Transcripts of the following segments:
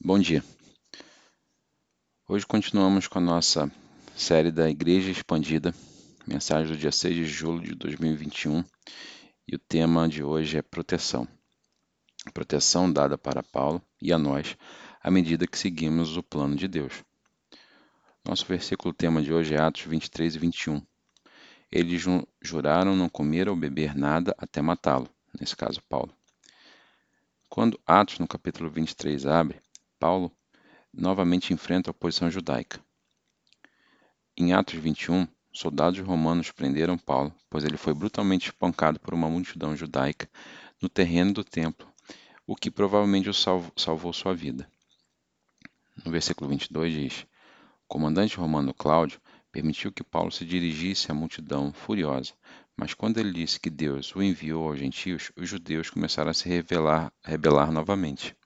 Bom dia. Hoje continuamos com a nossa série da Igreja Expandida, mensagem do dia 6 de julho de 2021, e o tema de hoje é proteção. Proteção dada para Paulo e a nós à medida que seguimos o plano de Deus. Nosso versículo tema de hoje é Atos 23 e 21. Eles juraram não comer ou beber nada até matá-lo, nesse caso Paulo. Quando Atos, no capítulo 23, abre, Paulo novamente enfrenta a oposição judaica. Em Atos 21, soldados romanos prenderam Paulo, pois ele foi brutalmente espancado por uma multidão judaica no terreno do templo, o que provavelmente o salvou, salvou sua vida. No versículo 22 diz: O comandante romano Cláudio permitiu que Paulo se dirigisse à multidão furiosa, mas quando ele disse que Deus o enviou aos gentios, os judeus começaram a se revelar, rebelar novamente.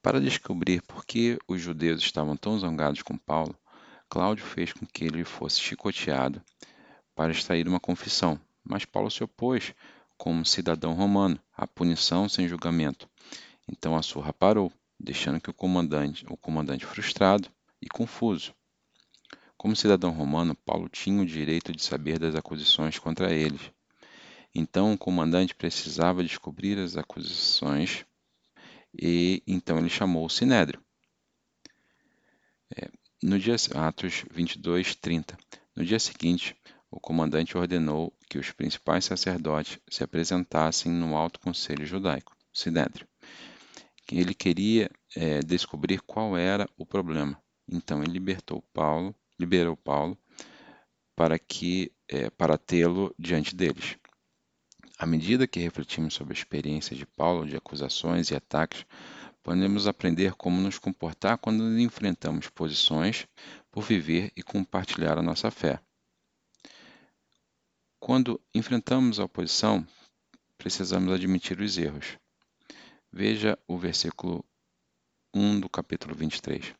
Para descobrir por que os judeus estavam tão zangados com Paulo, Cláudio fez com que ele fosse chicoteado para extrair uma confissão, mas Paulo se opôs, como cidadão romano, à punição sem julgamento. Então a surra parou, deixando que o comandante, o comandante frustrado e confuso. Como cidadão romano, Paulo tinha o direito de saber das acusações contra eles. Então o comandante precisava descobrir as acusações e então ele chamou o Sinédrio. É, no dia Atos 22, 30. No dia seguinte, o comandante ordenou que os principais sacerdotes se apresentassem no alto conselho judaico, Sinédrio. Ele queria é, descobrir qual era o problema. Então ele libertou Paulo, liberou Paulo para que é, para tê-lo diante deles. À medida que refletimos sobre a experiência de Paulo de acusações e ataques, podemos aprender como nos comportar quando enfrentamos posições por viver e compartilhar a nossa fé. Quando enfrentamos a oposição, precisamos admitir os erros. Veja o versículo 1 do capítulo 23.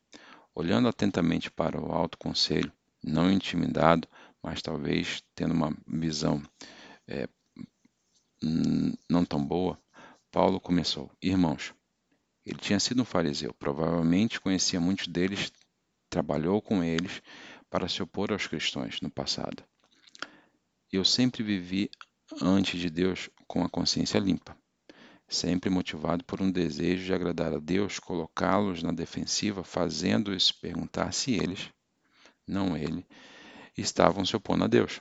Olhando atentamente para o alto conselho, não intimidado, mas talvez tendo uma visão é, não tão boa, Paulo começou: Irmãos, ele tinha sido um fariseu, provavelmente conhecia muitos deles, trabalhou com eles para se opor aos cristãos no passado. Eu sempre vivi ante de Deus com a consciência limpa, sempre motivado por um desejo de agradar a Deus, colocá-los na defensiva, fazendo-os perguntar se eles, não ele, estavam se opondo a Deus.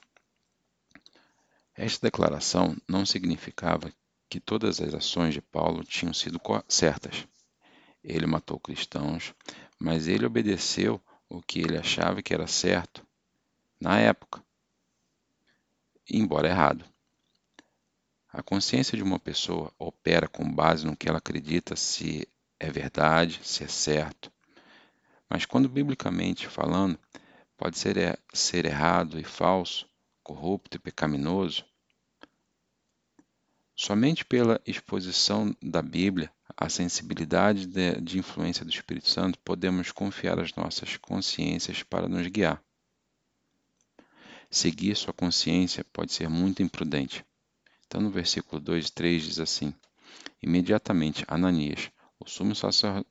Esta declaração não significava que todas as ações de Paulo tinham sido certas. Ele matou cristãos, mas ele obedeceu o que ele achava que era certo na época, embora errado. A consciência de uma pessoa opera com base no que ela acredita se é verdade, se é certo. Mas quando biblicamente falando, pode ser, ser errado e falso, corrupto e pecaminoso, somente pela exposição da Bíblia à sensibilidade de, de influência do Espírito Santo podemos confiar as nossas consciências para nos guiar. Seguir sua consciência pode ser muito imprudente. Então, no versículo 2 e 3 diz assim: Imediatamente Ananias, o sumo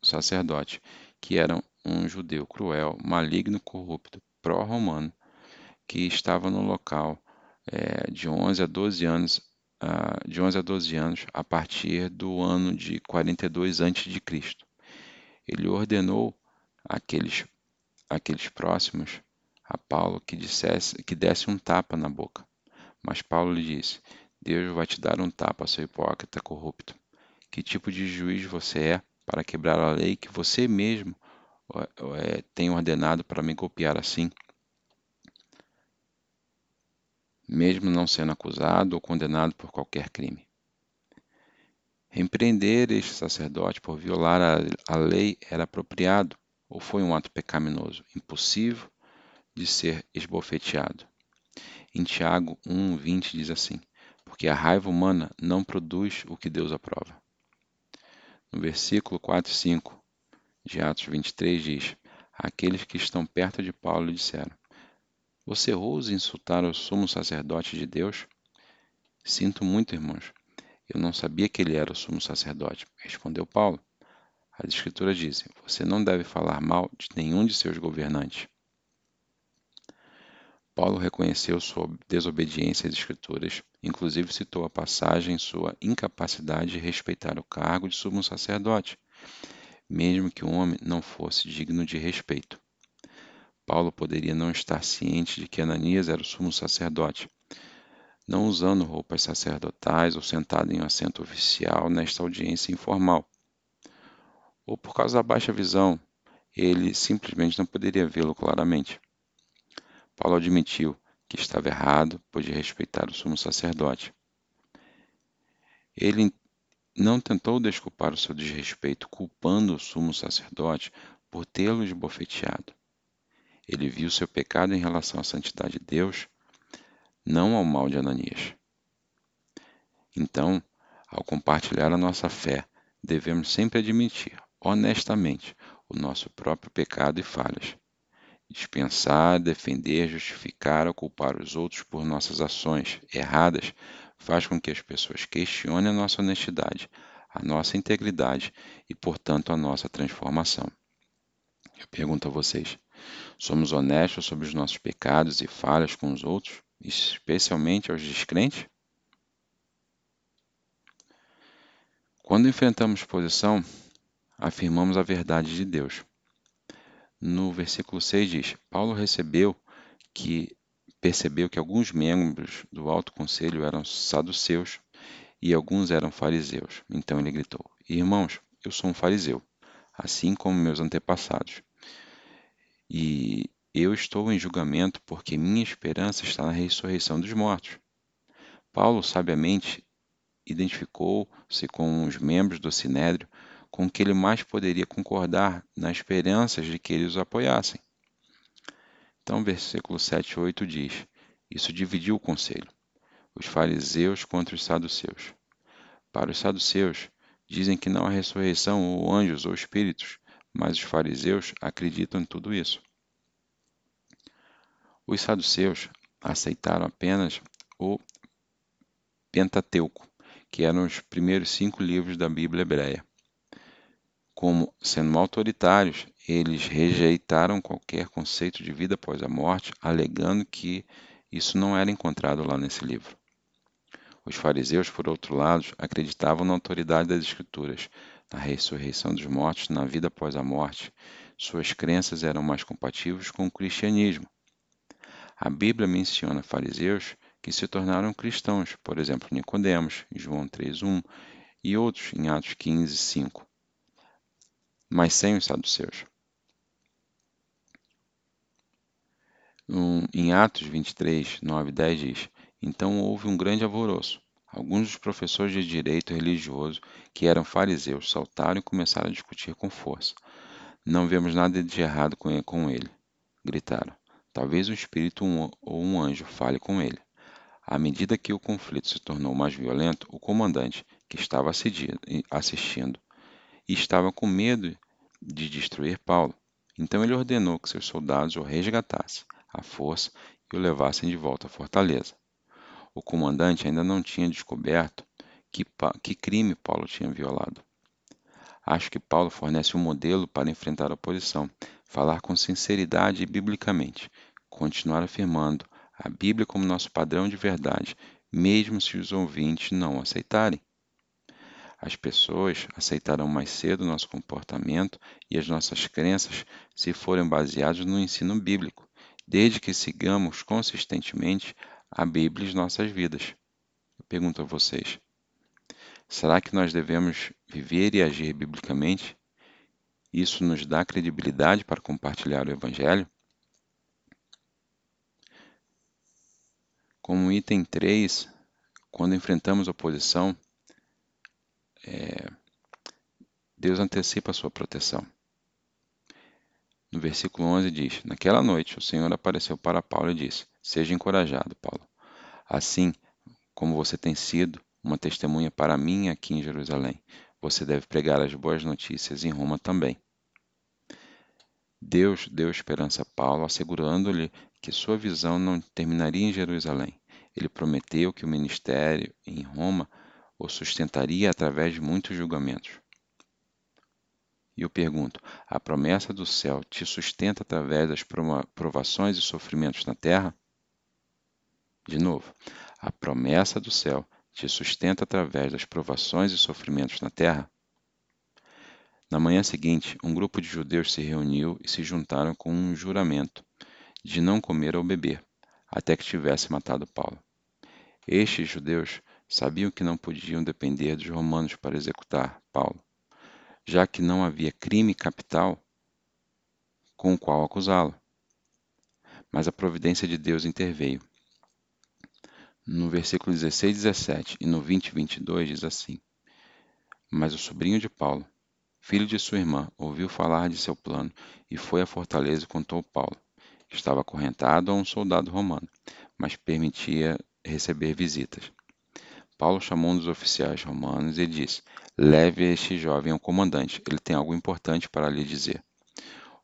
sacerdote, que era um judeu cruel, maligno, corrupto, pró-romano, que estava no local é, de 11 a 12 anos, uh, de 11 a 12 anos, a partir do ano de 42 a.C. Ele ordenou àqueles, àqueles próximos a Paulo que, dissesse, que desse um tapa na boca. Mas Paulo lhe disse: Deus vai te dar um tapa, seu hipócrita corrupto. Que tipo de juiz você é para quebrar a lei que você mesmo é, tem ordenado para me golpear assim? Mesmo não sendo acusado ou condenado por qualquer crime. Repreender este sacerdote por violar a, a lei era apropriado ou foi um ato pecaminoso, impossível de ser esbofeteado. Em Tiago 1,20 diz assim: Porque a raiva humana não produz o que Deus aprova. No versículo 4 e 5 de Atos 23 diz: Aqueles que estão perto de Paulo disseram: você ousa insultar o sumo sacerdote de Deus? Sinto muito, irmãos. Eu não sabia que ele era o sumo sacerdote, respondeu Paulo. As Escrituras dizem: você não deve falar mal de nenhum de seus governantes. Paulo reconheceu sua desobediência às Escrituras, inclusive citou a passagem sua incapacidade de respeitar o cargo de sumo sacerdote, mesmo que o homem não fosse digno de respeito. Paulo poderia não estar ciente de que Ananias era o sumo sacerdote, não usando roupas sacerdotais ou sentado em um assento oficial nesta audiência informal. Ou por causa da baixa visão, ele simplesmente não poderia vê-lo claramente. Paulo admitiu que estava errado, de respeitar o sumo sacerdote. Ele não tentou desculpar o seu desrespeito, culpando o sumo sacerdote por tê-lo esbofeteado. Ele viu seu pecado em relação à santidade de Deus, não ao mal de Ananias. Então, ao compartilhar a nossa fé, devemos sempre admitir, honestamente, o nosso próprio pecado e falhas. Dispensar, defender, justificar ou culpar os outros por nossas ações erradas faz com que as pessoas questionem a nossa honestidade, a nossa integridade e, portanto, a nossa transformação. Eu pergunto a vocês: Somos honestos sobre os nossos pecados e falhas com os outros, especialmente aos descrentes? Quando enfrentamos posição, afirmamos a verdade de Deus. No versículo 6 diz: Paulo recebeu que percebeu que alguns membros do alto conselho eram saduceus e alguns eram fariseus. Então ele gritou: Irmãos, eu sou um fariseu, assim como meus antepassados. E eu estou em julgamento porque minha esperança está na ressurreição dos mortos. Paulo sabiamente identificou-se com os membros do sinédrio com que ele mais poderia concordar nas esperanças de que eles os apoiassem. Então, versículo 7 e 8 diz: Isso dividiu o conselho, os fariseus contra os saduceus. Para os saduceus, dizem que não há ressurreição ou anjos ou espíritos, mas os fariseus acreditam em tudo isso. Os saduceus aceitaram apenas o Pentateuco, que eram os primeiros cinco livros da Bíblia hebreia. Como sendo autoritários, eles rejeitaram qualquer conceito de vida após a morte, alegando que isso não era encontrado lá nesse livro. Os fariseus, por outro lado, acreditavam na autoridade das Escrituras, na ressurreição dos mortos, na vida após a morte. Suas crenças eram mais compatíveis com o cristianismo. A Bíblia menciona fariseus que se tornaram cristãos, por exemplo, Nicodemos, em João 3:1, e outros em Atos 15:5. Mas sem os saduceus. Em Atos 23, 9 e 10 diz: Então houve um grande alvoroço. Alguns dos professores de direito religioso, que eram fariseus, saltaram e começaram a discutir com força. Não vemos nada de errado com ele, gritaram. Talvez um espírito ou um anjo fale com ele. À medida que o conflito se tornou mais violento, o comandante, que estava assistindo, estava com medo de destruir Paulo. Então ele ordenou que seus soldados o resgatassem à força e o levassem de volta à fortaleza o comandante ainda não tinha descoberto que, que crime Paulo tinha violado. Acho que Paulo fornece um modelo para enfrentar a oposição, falar com sinceridade e biblicamente, continuar afirmando a Bíblia como nosso padrão de verdade, mesmo se os ouvintes não aceitarem. As pessoas aceitarão mais cedo nosso comportamento e as nossas crenças se forem baseadas no ensino bíblico, desde que sigamos consistentemente a Bíblia em nossas vidas. Eu pergunto a vocês: será que nós devemos viver e agir biblicamente? Isso nos dá credibilidade para compartilhar o Evangelho? Como item 3, quando enfrentamos oposição, é, Deus antecipa a sua proteção. No versículo 11 diz: Naquela noite o Senhor apareceu para Paulo e disse: Seja encorajado, Paulo. Assim como você tem sido uma testemunha para mim aqui em Jerusalém, você deve pregar as boas notícias em Roma também. Deus deu esperança a Paulo, assegurando-lhe que sua visão não terminaria em Jerusalém. Ele prometeu que o ministério em Roma o sustentaria através de muitos julgamentos. E eu pergunto: a promessa do céu te sustenta através das provações e sofrimentos na terra? De novo, a promessa do céu te sustenta através das provações e sofrimentos na terra? Na manhã seguinte, um grupo de judeus se reuniu e se juntaram com um juramento de não comer ou beber, até que tivesse matado Paulo. Estes judeus sabiam que não podiam depender dos romanos para executar Paulo, já que não havia crime capital com o qual acusá-lo. Mas a providência de Deus interveio. No versículo 16 e 17 e no 20 e 22 diz assim: Mas o sobrinho de Paulo, filho de sua irmã, ouviu falar de seu plano e foi à fortaleza e contou Paulo. Estava acorrentado a um soldado romano, mas permitia receber visitas. Paulo chamou um dos oficiais romanos e disse: Leve este jovem ao comandante, ele tem algo importante para lhe dizer.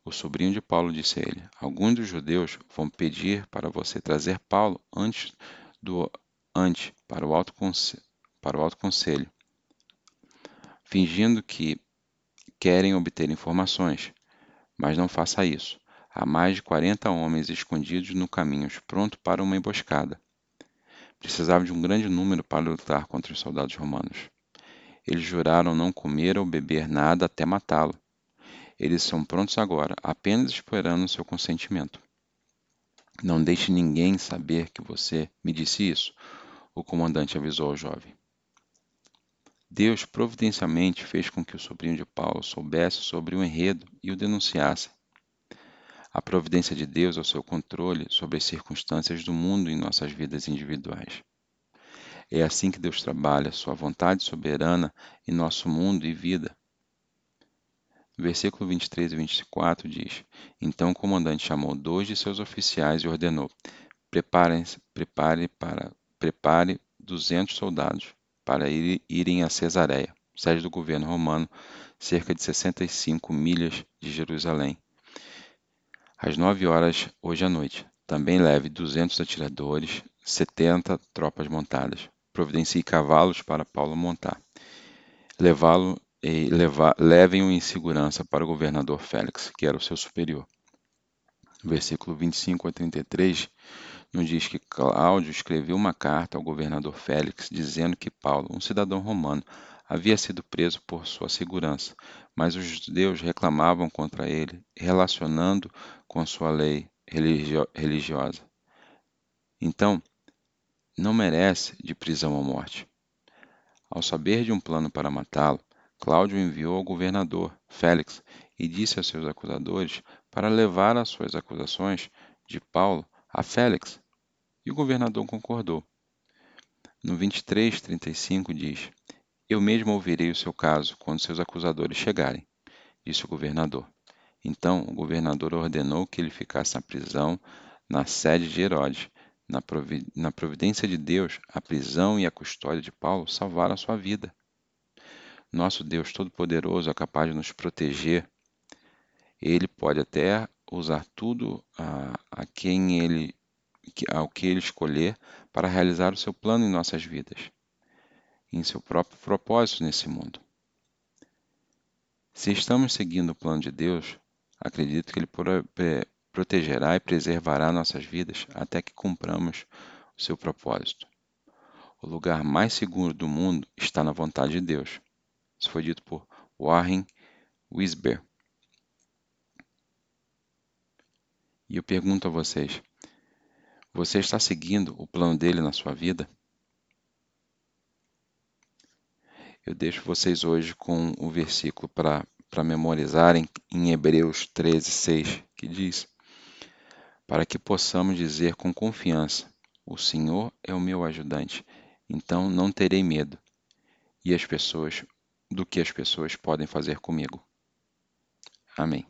O sobrinho de Paulo disse a ele: Alguns dos judeus vão pedir para você trazer Paulo antes do ante para o alto, para o alto conselho, fingindo que querem obter informações, mas não faça isso. Há mais de quarenta homens escondidos no caminho, prontos para uma emboscada. Precisava de um grande número para lutar contra os soldados romanos. Eles juraram não comer ou beber nada até matá-lo. Eles são prontos agora, apenas esperando o seu consentimento. Não deixe ninguém saber que você me disse isso, o comandante avisou ao jovem. Deus providencialmente fez com que o sobrinho de Paulo soubesse sobre o enredo e o denunciasse. A providência de Deus é o seu controle sobre as circunstâncias do mundo em nossas vidas individuais. É assim que Deus trabalha, sua vontade soberana em nosso mundo e vida. versículo 23 e 24 diz: Então o comandante chamou dois de seus oficiais e ordenou: Preparem, prepare para prepare duzentos soldados para irem a Cesareia, sede do governo romano, cerca de 65 milhas de Jerusalém. Às nove horas hoje à noite, também leve 200 atiradores, 70 tropas montadas. Providencie cavalos para Paulo montar. Levá-lo e levem-o em segurança para o governador Félix, que era o seu superior. Versículo 25 a 33 nos diz que Cláudio escreveu uma carta ao governador Félix dizendo que Paulo, um cidadão romano, havia sido preso por sua segurança, mas os judeus reclamavam contra ele, relacionando com sua lei religio religiosa. Então, não merece de prisão ou morte. Ao saber de um plano para matá-lo, Cláudio enviou ao governador Félix e disse a seus acusadores para levar as suas acusações de Paulo a Félix e o governador concordou. No 23:35 diz: Eu mesmo ouvirei o seu caso quando seus acusadores chegarem, disse o governador. Então o governador ordenou que ele ficasse na prisão na sede de Herodes. Na, provi na providência de Deus, a prisão e a custódia de Paulo salvaram a sua vida. Nosso Deus Todo-Poderoso é capaz de nos proteger. Ele pode até usar tudo a, a quem ele ao que Ele escolher para realizar o seu plano em nossas vidas, em seu próprio propósito nesse mundo. Se estamos seguindo o plano de Deus, acredito que Ele protegerá e preservará nossas vidas até que cumpramos o seu propósito. O lugar mais seguro do mundo está na vontade de Deus. Isso foi dito por Warren Wisber. E eu pergunto a vocês: você está seguindo o plano dele na sua vida? Eu deixo vocês hoje com o versículo para memorizarem em Hebreus 13, 6, que diz: Para que possamos dizer com confiança: O Senhor é o meu ajudante, então não terei medo. E as pessoas, do que as pessoas podem fazer comigo. Amém.